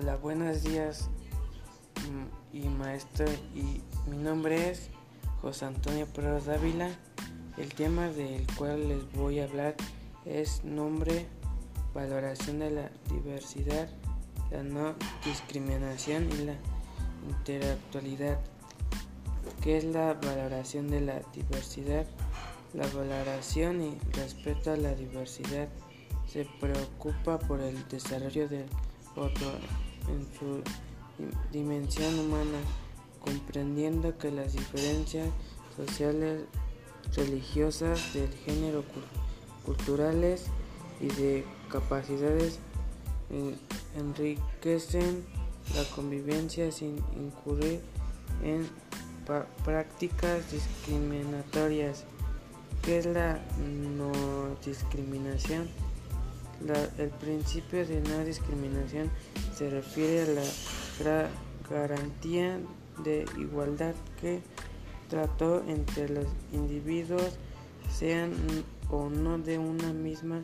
Hola, buenos días mm, y maestro y mi nombre es José Antonio Pérez Dávila. El tema del cual les voy a hablar es nombre, valoración de la diversidad, la no discriminación y la interactualidad. ¿Qué es la valoración de la diversidad? La valoración y respeto a la diversidad se preocupa por el desarrollo del otro en su dimensión humana, comprendiendo que las diferencias sociales, religiosas, del género, culturales y de capacidades enriquecen la convivencia sin incurrir en prácticas discriminatorias. ¿Qué es la no discriminación? el principio de no discriminación se refiere a la garantía de igualdad que trató entre los individuos, sean o no de una misma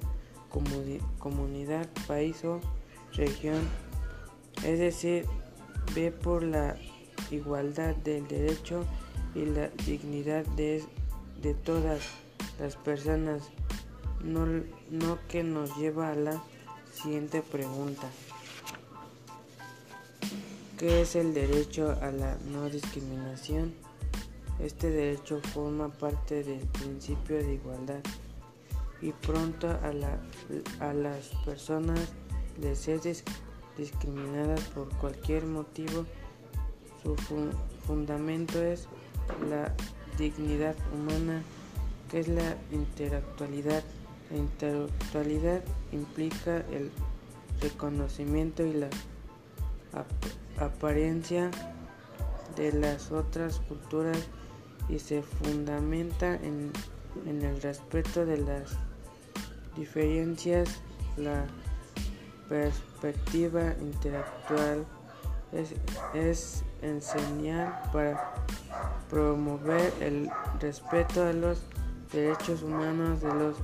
comunidad, país o región. Es decir, ve por la igualdad del derecho y la dignidad de, de todas las personas no, no que nos lleva a la siguiente pregunta. ¿Qué es el derecho a la no discriminación? Este derecho forma parte del principio de igualdad y pronto a, la, a las personas de ser discriminadas por cualquier motivo. Su fundamento es la dignidad humana, que es la interactualidad la intelectualidad implica el reconocimiento y la apariencia de las otras culturas y se fundamenta en, el respeto de las diferencias. La perspectiva intelectual es, es enseñar para promover el respeto a los derechos humanos de los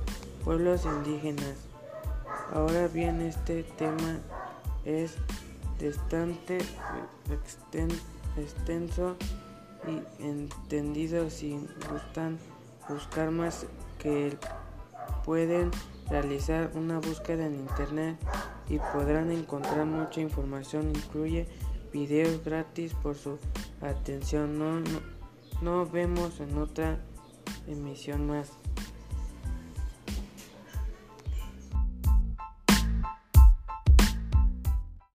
pueblos indígenas. Ahora bien, este tema es bastante extenso y entendido si gustan buscar más que pueden realizar una búsqueda en internet y podrán encontrar mucha información incluye videos gratis por su atención. No, no vemos en otra emisión más